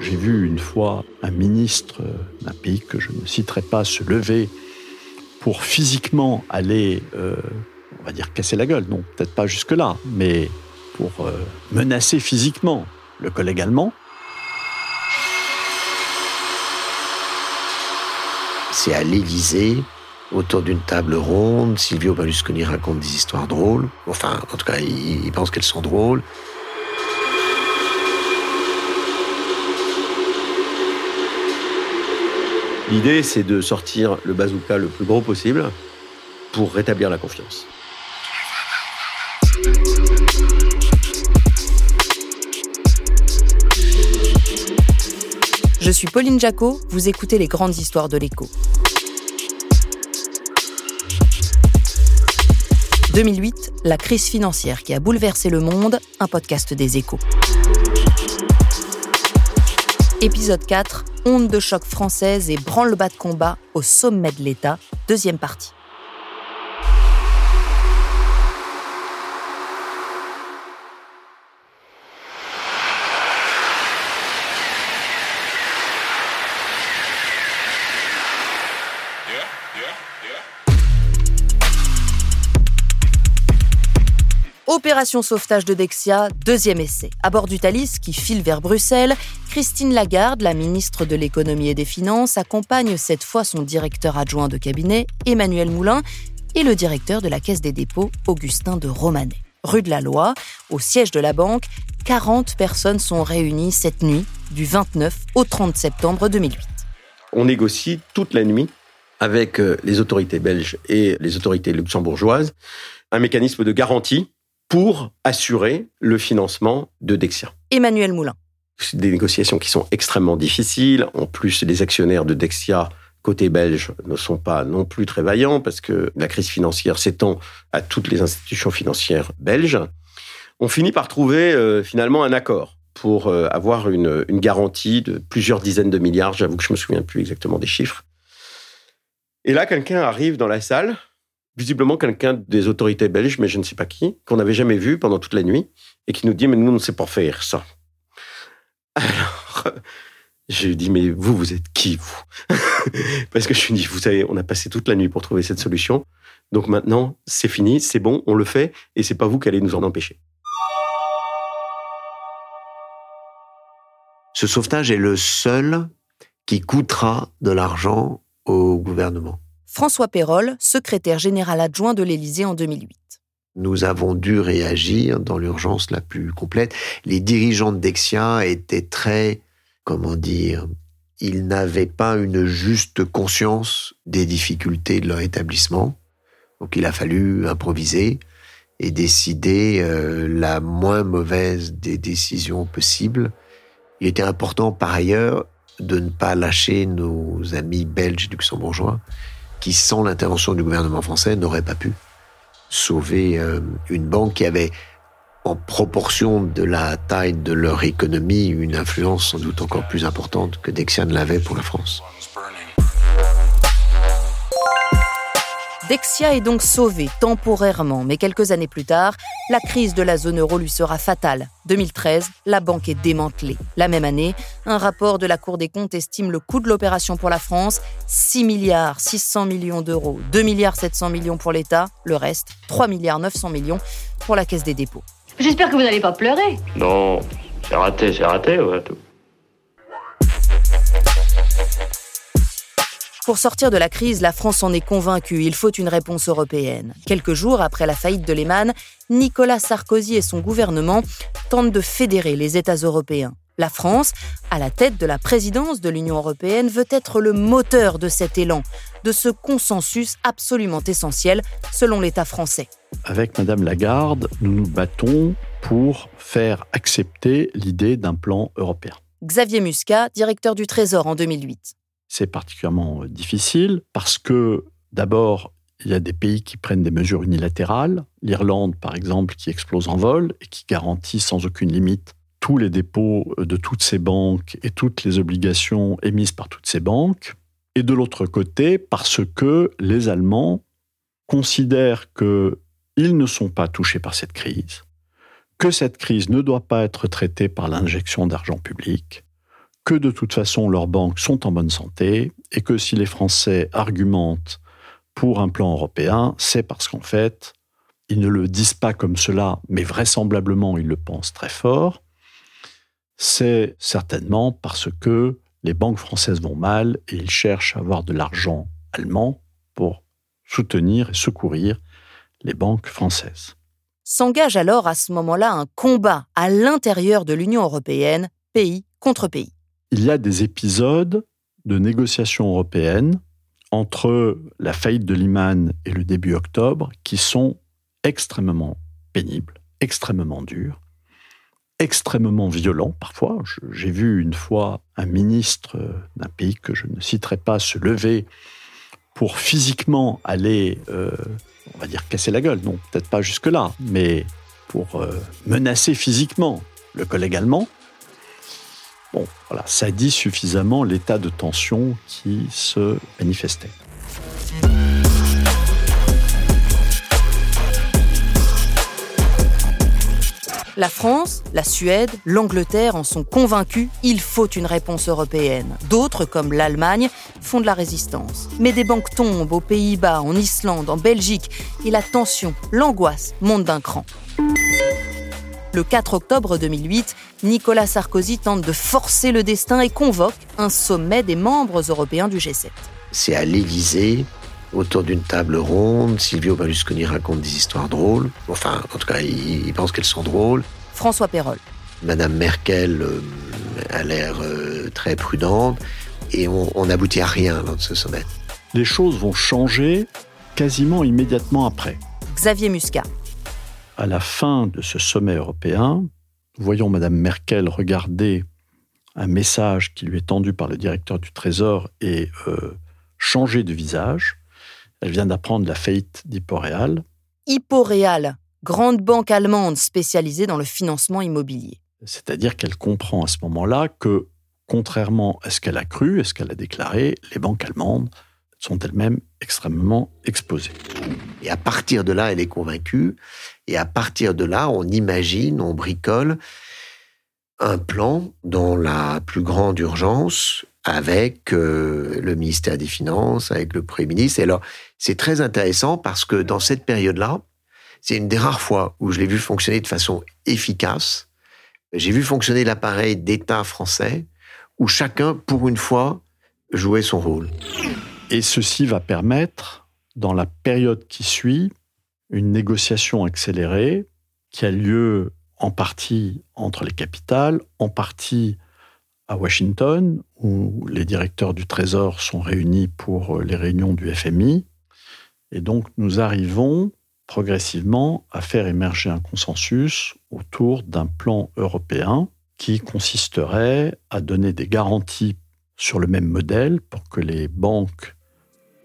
J'ai vu une fois un ministre d'un pays que je ne citerai pas se lever pour physiquement aller, euh, on va dire, casser la gueule. Non, peut-être pas jusque-là, mais pour euh, menacer physiquement le collègue allemand. C'est à l'Élysée, autour d'une table ronde, Silvio Berlusconi raconte des histoires drôles. Enfin, en tout cas, il, il pense qu'elles sont drôles. L'idée, c'est de sortir le bazooka le plus gros possible pour rétablir la confiance. Je suis Pauline Jacot, vous écoutez les grandes histoires de l'écho. 2008, la crise financière qui a bouleversé le monde, un podcast des échos. Épisode 4, onde de choc française et branle-bas de combat au sommet de l'État, deuxième partie. Opération sauvetage de Dexia, deuxième essai. À bord du Thalys qui file vers Bruxelles, Christine Lagarde, la ministre de l'économie et des finances, accompagne cette fois son directeur adjoint de cabinet, Emmanuel Moulin, et le directeur de la Caisse des dépôts, Augustin de Romanet. Rue de la Loi, au siège de la banque, 40 personnes sont réunies cette nuit, du 29 au 30 septembre 2008. On négocie toute la nuit avec euh, les autorités belges et les autorités luxembourgeoises un mécanisme de garantie pour assurer le financement de Dexia. Emmanuel Moulin. C'est des négociations qui sont extrêmement difficiles. En plus, les actionnaires de Dexia côté belge ne sont pas non plus très vaillants parce que la crise financière s'étend à toutes les institutions financières belges. On finit par trouver euh, finalement un accord pour euh, avoir une, une, garantie de plusieurs dizaines de milliards. J'avoue que je me souviens plus exactement des chiffres. Et là, quelqu'un arrive dans la salle visiblement quelqu'un des autorités belges, mais je ne sais pas qui, qu'on n'avait jamais vu pendant toute la nuit, et qui nous dit, mais nous, on ne sait pas faire ça. Alors, je lui dis, mais vous, vous êtes qui, vous? Parce que je lui dis, vous savez, on a passé toute la nuit pour trouver cette solution, donc maintenant, c'est fini, c'est bon, on le fait, et c'est pas vous qui allez nous en empêcher. Ce sauvetage est le seul qui coûtera de l'argent au gouvernement. François Perrol, secrétaire général adjoint de l'Élysée en 2008. Nous avons dû réagir dans l'urgence la plus complète. Les dirigeants de Dexia étaient très, comment dire, ils n'avaient pas une juste conscience des difficultés de leur établissement. Donc il a fallu improviser et décider euh, la moins mauvaise des décisions possibles. Il était important par ailleurs de ne pas lâcher nos amis belges luxembourgeois qui, sans l'intervention du gouvernement français, n'aurait pas pu sauver euh, une banque qui avait, en proportion de la taille de leur économie, une influence sans doute encore plus importante que Dexia ne l'avait pour la France. Dexia est donc sauvé temporairement, mais quelques années plus tard, la crise de la zone euro lui sera fatale. 2013, la banque est démantelée. La même année, un rapport de la Cour des comptes estime le coût de l'opération pour la France 6 milliards 600 millions d'euros, 2 milliards 700 millions pour l'État, le reste 3 milliards 900 millions pour la Caisse des dépôts. J'espère que vous n'allez pas pleurer. Non, c'est raté, c'est raté, ouais, tout. Pour sortir de la crise, la France en est convaincue, il faut une réponse européenne. Quelques jours après la faillite de Lehman, Nicolas Sarkozy et son gouvernement tentent de fédérer les États européens. La France, à la tête de la présidence de l'Union européenne, veut être le moteur de cet élan. de ce consensus absolument essentiel selon l'État français. Avec Madame Lagarde, nous nous battons pour faire accepter l'idée d'un plan européen. Xavier Muscat, directeur du Trésor en 2008. C'est particulièrement euh, difficile parce que d'abord, il y a des pays qui prennent des mesures unilatérales. L'Irlande, par exemple, qui explose en vol et qui garantit sans aucune limite tous les dépôts de toutes ces banques et toutes les obligations émises par toutes ces banques. Et de l'autre côté, parce que les Allemands considèrent qu'ils ne sont pas touchés par cette crise, que cette crise ne doit pas être traitée par l'injection d'argent public, que de toute façon leurs banques sont en bonne santé et que si les Français argumentent pour un plan européen, c'est parce qu'en fait, ils ne le disent pas comme cela, mais vraisemblablement ils le pensent très fort. C'est certainement parce que les banques françaises vont mal et ils cherchent à avoir de l'argent allemand pour soutenir et secourir les banques françaises. S'engage alors à ce moment-là un combat à l'intérieur de l'Union européenne, pays contre pays. Il y a des épisodes de négociations européennes entre la faillite de Lehman et le début octobre qui sont extrêmement pénibles, extrêmement durs, extrêmement violents parfois. J'ai vu une fois un ministre d'un pays que je ne citerai pas se lever pour physiquement aller, euh, on va dire, casser la gueule. Non, peut-être pas jusque-là, mais pour euh, menacer physiquement le collègue allemand. Bon, voilà, ça dit suffisamment l'état de tension qui se manifestait. La France, la Suède, l'Angleterre en sont convaincus, il faut une réponse européenne. D'autres, comme l'Allemagne, font de la résistance. Mais des banques tombent aux Pays-Bas, en Islande, en Belgique, et la tension, l'angoisse montent d'un cran. Le 4 octobre 2008, Nicolas Sarkozy tente de forcer le destin et convoque un sommet des membres européens du G7. C'est à l'Élysée, autour d'une table ronde. Silvio Berlusconi raconte des histoires drôles. Enfin, en tout cas, il, pense qu'elles sont drôles. François Perrol. Madame Merkel euh, a l'air euh, très prudente et on n'aboutit à rien lors de ce sommet. Les choses vont changer quasiment immédiatement après. Xavier Muscat à la fin de ce sommet européen, voyons Madame Merkel regarder un message qui lui est tendu par le directeur du Trésor et euh, changer de visage. Elle vient d'apprendre la faillite d'Hyporéal. Hyporéal, grande banque allemande spécialisée dans le financement immobilier. C'est-à-dire qu'elle comprend à ce moment-là que, contrairement à ce qu'elle a cru, à ce qu'elle a déclaré, les banques allemandes sont elles-mêmes extrêmement exposées. Et à partir de là, elle est convaincue. Et à partir de là, on imagine, on bricole un plan dans la plus grande urgence avec euh, le ministère des Finances, avec le Premier ministre. Et alors, c'est très intéressant parce que dans cette période-là, c'est une des rares fois où je l'ai vu fonctionner de façon efficace. J'ai vu fonctionner l'appareil d'État français où chacun, pour une fois, jouait son rôle. Et ceci va permettre, dans la période qui suit, une négociation accélérée qui a lieu en partie entre les capitales, en partie à Washington, où les directeurs du Trésor sont réunis pour les réunions du FMI. Et donc nous arrivons progressivement à faire émerger un consensus autour d'un plan européen qui consisterait à donner des garanties sur le même modèle pour que les banques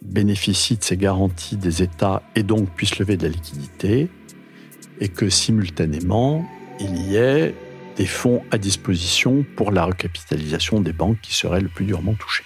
bénéficient de ces garanties des États et donc puissent lever de la liquidité, et que simultanément, il y ait des fonds à disposition pour la recapitalisation des banques qui seraient le plus durement touchées.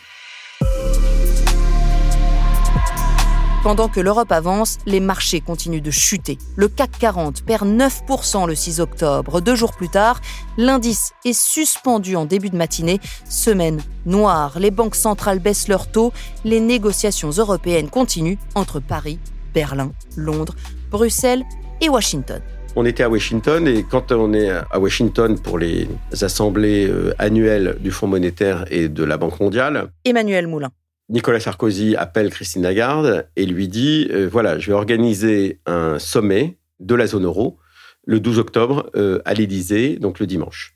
Pendant que l'Europe avance, les marchés continuent de chuter. Le CAC 40 perd 9% le 6 octobre. Deux jours plus tard, l'indice est suspendu en début de matinée. Semaine noire, les banques centrales baissent leurs taux. Les négociations européennes continuent entre Paris, Berlin, Londres, Bruxelles et Washington. On était à Washington et quand on est à Washington pour les assemblées euh, annuelles du Fonds monétaire et de la Banque mondiale, Emmanuel Moulin. Nicolas Sarkozy appelle Christine Lagarde et lui dit euh, voilà, je vais organiser un sommet de la zone euro le 12 octobre euh, à l'Élysée, donc le dimanche.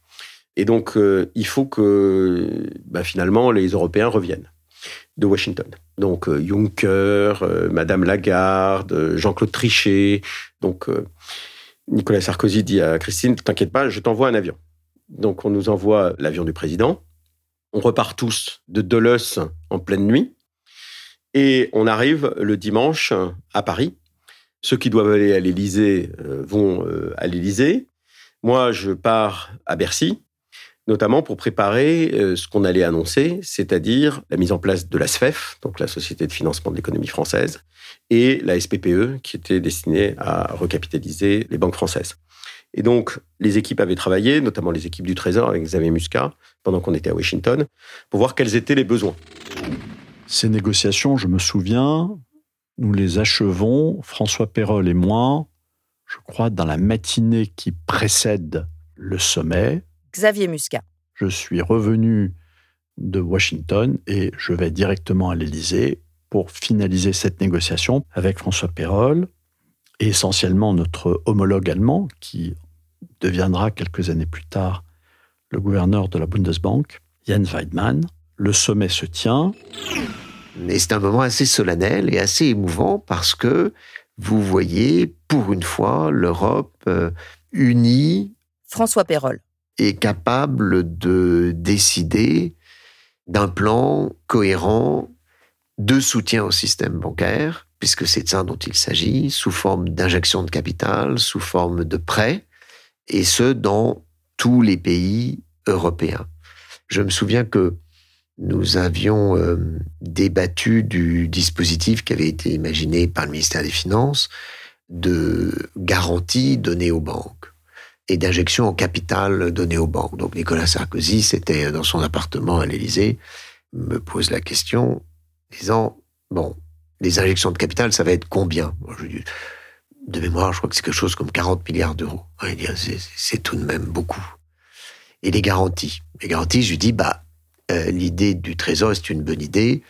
Et donc, euh, il faut que bah, finalement les Européens reviennent. de Washington. Donc Juncker, Madame Lagarde, Jean-Claude Trichet. Donc Nicolas Sarkozy dit à Christine, t'inquiète pas, je t'envoie un avion. Donc on nous envoie l'avion du président. On repart tous de Dulles en pleine nuit. Et on arrive le dimanche à Paris. Ceux qui doivent aller à l'Élysée vont à l'Élysée. Moi, je pars à Bercy notamment pour préparer euh, ce qu'on allait annoncer, c'est-à-dire la mise en place de la SFEF, donc la Société de financement de l'économie française, et la SPPE, qui était destinée à recapitaliser les banques françaises. Et donc, les équipes avaient travaillé, notamment les équipes du Trésor avec Xavier Muscat, pendant qu'on était à Washington, pour voir quels étaient les besoins. Ces négociations, je me souviens, nous les achevons, François Perrol et moi, je crois, dans la matinée qui précède le sommet, Xavier Muscat. Je suis revenu de Washington et je vais directement à l'Élysée pour finaliser cette négociation avec François Perrol et essentiellement notre homologue allemand qui deviendra quelques années plus tard le gouverneur de la Bundesbank, Jens Weidmann. Le sommet se tient. Mais c'est un moment assez solennel et assez émouvant parce que vous voyez, pour une fois, l'Europe euh, unie. François Perrol est capable de décider d'un plan cohérent de soutien au système bancaire, puisque c'est de ça dont il s'agit, sous forme d'injection de capital, sous forme de prêts, et ce, dans tous les pays européens. Je me souviens que nous avions euh, débattu du dispositif qui avait été imaginé par le ministère des Finances de garantie donnée aux banques et d'injection en capital donnée aux banques. Donc Nicolas Sarkozy, c'était dans son appartement à l'Élysée, me pose la question, disant, bon, les injections de capital, ça va être combien? De mémoire, je crois que c'est quelque chose comme 40 milliards d'euros. C'est tout de même beaucoup. Et les garanties Les garanties, je lui dis, bah, euh, l'idée du Trésor, c'est une bonne idée,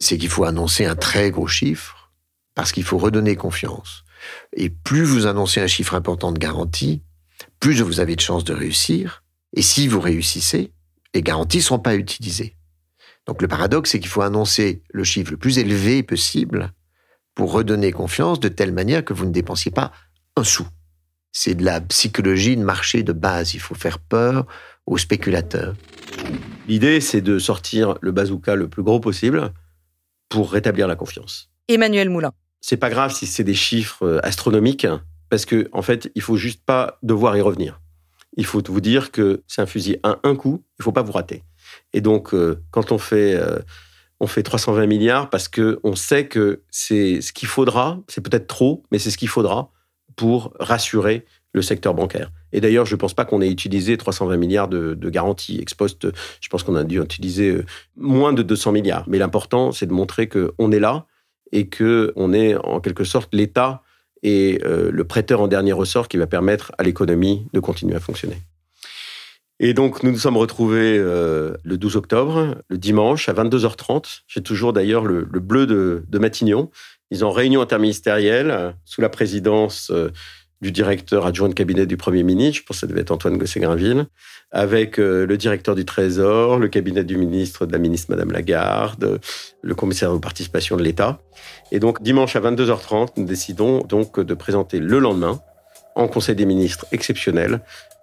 c'est qu'il faut annoncer un très gros chiffre, parce qu'il faut redonner confiance. Et plus vous annoncez un chiffre important de garantie, plus vous avez de chances de réussir. Et si vous réussissez, les garanties ne seront pas utilisées. Donc le paradoxe, c'est qu'il faut annoncer le chiffre le plus élevé possible pour redonner confiance de telle manière que vous ne dépensiez pas un sou. C'est de la psychologie de marché de base. Il faut faire peur aux spéculateurs. L'idée, c'est de sortir le bazooka le plus gros possible pour rétablir la confiance. Emmanuel Moulin. C'est pas grave si c'est des chiffres euh, astronomiques parce que en fait, il faut juste pas devoir y revenir. Il faut vous dire que c'est un fusil à un coup, il faut pas vous rater. Et donc, euh, quand on fait, euh, on fait 320 milliards, parce que on sait que c'est ce qu'il faudra, c'est peut-être trop, mais c'est ce qu'il faudra pour rassurer le secteur bancaire. Et d'ailleurs, je ne pense pas qu'on ait utilisé 320 milliards de, de garanties ex post. Je pense qu'on a dû utiliser euh, moins de 200 milliards. Mais l'important, c'est de montrer qu'on est là et qu'on est en quelque sorte l'État et euh, le prêteur en dernier ressort qui va permettre à l'économie de continuer à fonctionner. Et donc, nous nous sommes retrouvés euh, le 12 octobre, le dimanche, à 22h30. J'ai toujours d'ailleurs le, bleu de, Matignon. Ils ont réunion interministérielle euh, sous la présidence du directeur adjoint de cabinet du Premier ministre, je pense que ça devait être Antoine Gosset-Grinville, avec le directeur du Trésor, le cabinet du ministre, de la ministre Madame Lagarde, le commissaire aux participations de l'État. Et donc, dimanche à 22h30, nous décidons donc de présenter le lendemain, en Conseil des ministres exceptionnel,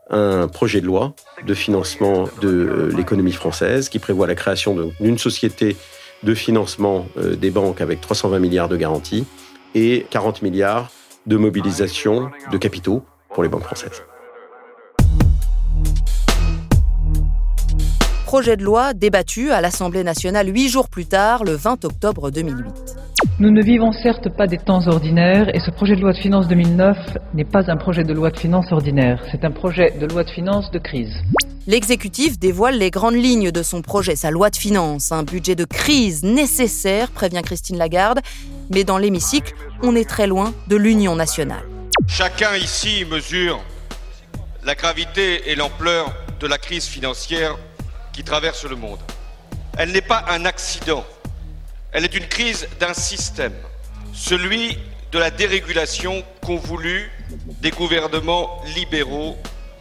un projet de loi de financement de euh, l'économie française qui prévoit la création d'une société de financement euh, des banques avec 320 milliards de garanties et 40 milliards de mobilisation de capitaux pour les banques françaises. Projet de loi débattu à l'Assemblée nationale huit jours plus tard, le 20 octobre 2008. Nous ne vivons certes pas des temps ordinaires et ce projet de loi de finances 2009 n'est pas un projet de loi de finances ordinaire, c'est un projet de loi de finances de crise. L'exécutif dévoile les grandes lignes de son projet, sa loi de finances, un budget de crise nécessaire, prévient Christine Lagarde, mais dans l'hémicycle, on est très loin de l'union nationale. Chacun ici mesure la gravité et l'ampleur de la crise financière qui traverse le monde. Elle n'est pas un accident elle est une crise d'un système, celui de la dérégulation convolue des gouvernements libéraux,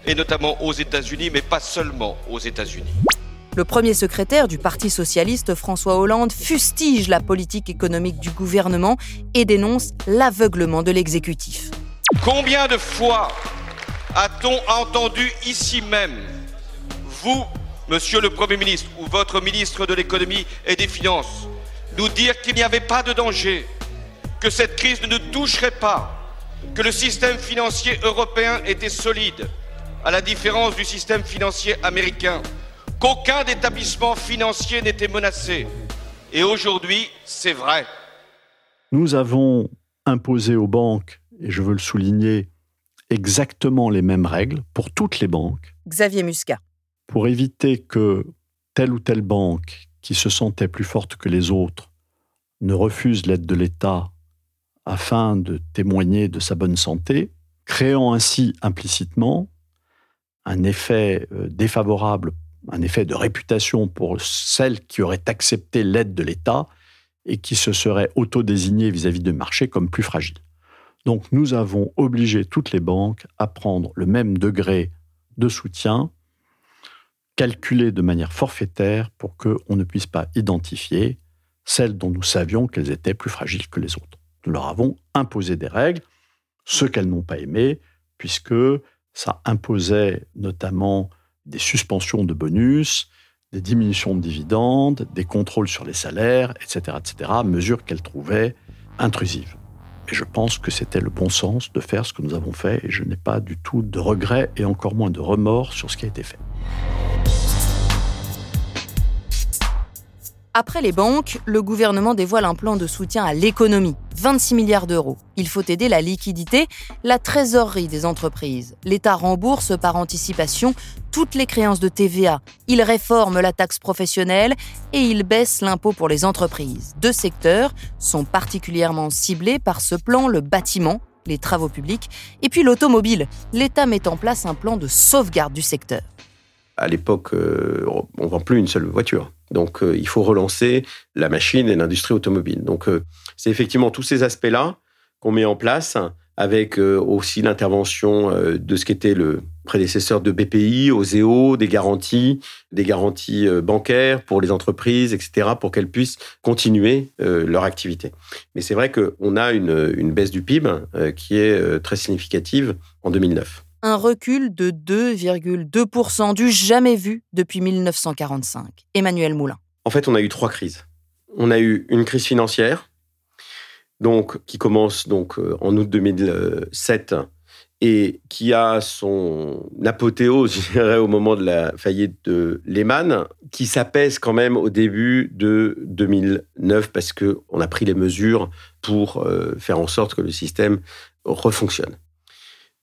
et notamment aux États-Unis, mais pas seulement aux États-Unis. Le premier secrétaire du Parti socialiste, François Hollande, fustige la politique économique du gouvernement et dénonce l'aveuglement de l'exécutif. Combien de fois a-t-on entendu ici même, vous, monsieur le Premier ministre, ou votre ministre de l'économie et des finances, nous dire qu'il n'y avait pas de danger, que cette crise ne nous toucherait pas, que le système financier européen était solide, à la différence du système financier américain, qu'aucun établissement financier n'était menacé. Et aujourd'hui, c'est vrai. Nous avons imposé aux banques, et je veux le souligner, exactement les mêmes règles pour toutes les banques. Xavier Muscat. Pour éviter que telle ou telle banque qui se sentait plus forte que les autres ne refuse l'aide de l'État afin de témoigner de sa bonne santé, créant ainsi implicitement un effet euh, défavorable, un effet de réputation pour celles qui auraient accepté l'aide de l'État et qui se seraient auto-désignées vis-à-vis du marché comme plus fragiles. Donc nous avons obligé toutes les banques à prendre le même degré de soutien, calculé de manière forfaitaire pour qu'on ne puisse pas identifier celles dont nous savions qu'elles étaient plus fragiles que les autres. Nous leur avons imposé des règles, ce qu'elles n'ont pas aimé, puisque ça imposait notamment des suspensions de bonus, des diminutions de dividendes, des contrôles sur les salaires, etc., etc., mesures qu'elles trouvaient intrusives. Et je pense que c'était le bon sens de faire ce que nous avons fait, et je n'ai pas du tout de regrets et encore moins de remords sur ce qui a été fait. Après les banques, le gouvernement dévoile un plan de soutien à l'économie, 26 milliards d'euros. Il faut aider la liquidité, la trésorerie des entreprises. L'État rembourse par anticipation toutes les créances de TVA. Il réforme la taxe professionnelle et il baisse l'impôt pour les entreprises. Deux secteurs sont particulièrement ciblés par ce plan, le bâtiment, les travaux publics, et puis l'automobile. L'État met en place un plan de sauvegarde du secteur. À l'époque, euh, on vend plus une seule voiture. Donc, euh, il faut relancer la machine et l'industrie automobile. Donc, euh, c'est effectivement tous ces aspects-là qu'on met en place, avec aussi l'intervention de ce qu'était le prédécesseur de BPI, OSEO, des garanties, des garanties bancaires pour les entreprises, etc., pour qu'elles puissent continuer leur activité. Mais c'est vrai qu'on a une, une, baisse du PIB qui est très significative en 2009 un recul de 2,2% du jamais vu depuis 1945. Emmanuel Moulin. En fait, on a eu trois crises. On a eu une crise financière, donc qui commence donc euh, en août 2007 et qui a son apothéose, je dirais, au moment de la faillite de Lehman, qui s'apaise quand même au début de 2009 parce que on a pris les mesures pour euh, faire en sorte que le système refonctionne.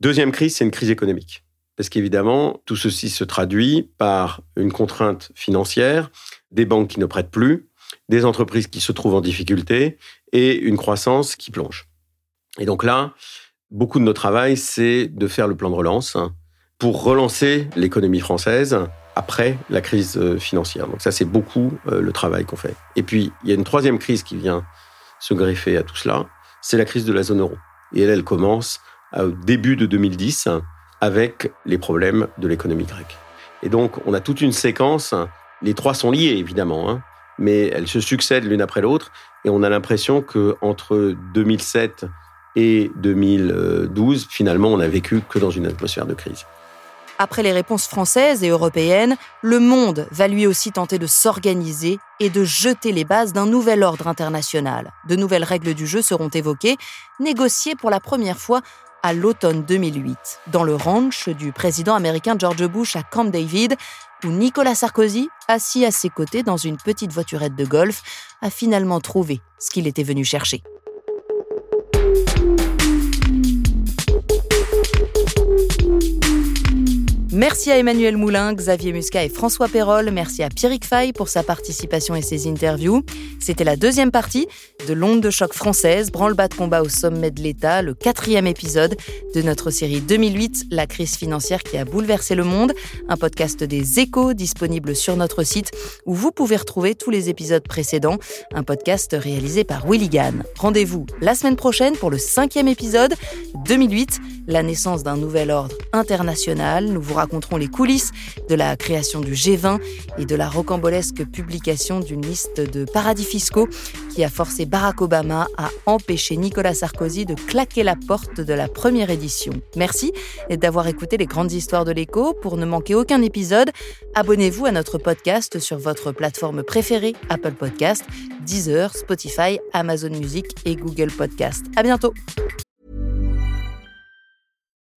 Deuxième crise, c'est une crise économique. Parce qu'évidemment, tout ceci se traduit par une contrainte financière, des banques qui ne prêtent plus, des entreprises qui se trouvent en difficulté et une croissance qui plonge. Et donc là, beaucoup de notre travail, c'est de faire le plan de relance pour relancer l'économie française après la crise euh, financière. Donc ça, c'est beaucoup euh, le travail qu'on fait. Et puis, il y a une troisième crise qui vient se greffer à tout cela, c'est la crise de la zone euro. Et elle, elle commence au début de 2010 avec les problèmes de l'économie grecque. Et donc, on a toute une séquence, les trois sont liés évidemment, hein, mais elles se succèdent l'une après l'autre, et on a l'impression que entre 2007 et 2012, finalement, on n'a vécu que dans une atmosphère de crise. Après les réponses françaises et européennes, le monde va lui aussi tenter de s'organiser et de jeter les bases d'un nouvel ordre international. De nouvelles règles du jeu seront évoquées, négociées pour la première fois à l'automne 2008, dans le ranch du président américain George Bush à Camp David, où Nicolas Sarkozy, assis à ses côtés dans une petite voiturette de golf, a finalement trouvé ce qu'il était venu chercher. Merci à Emmanuel Moulin, Xavier Muscat et François Perrol. Merci à Pierrick Fay pour sa participation et ses interviews. C'était la deuxième partie de l'onde de choc française, branle-bas de combat au sommet de l'État, le quatrième épisode de notre série 2008, La crise financière qui a bouleversé le monde, un podcast des échos disponible sur notre site où vous pouvez retrouver tous les épisodes précédents, un podcast réalisé par Willy Gann. Rendez-vous la semaine prochaine pour le cinquième épisode, 2008, la naissance d'un nouvel ordre international. Nous vous raconteront les coulisses de la création du G20 et de la rocambolesque publication d'une liste de paradis fiscaux qui a forcé Barack Obama à empêcher Nicolas Sarkozy de claquer la porte de la première édition. Merci d'avoir écouté les grandes histoires de l'écho. Pour ne manquer aucun épisode, abonnez-vous à notre podcast sur votre plateforme préférée, Apple Podcast, Deezer, Spotify, Amazon Music et Google Podcast. À bientôt.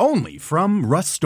Only from Rust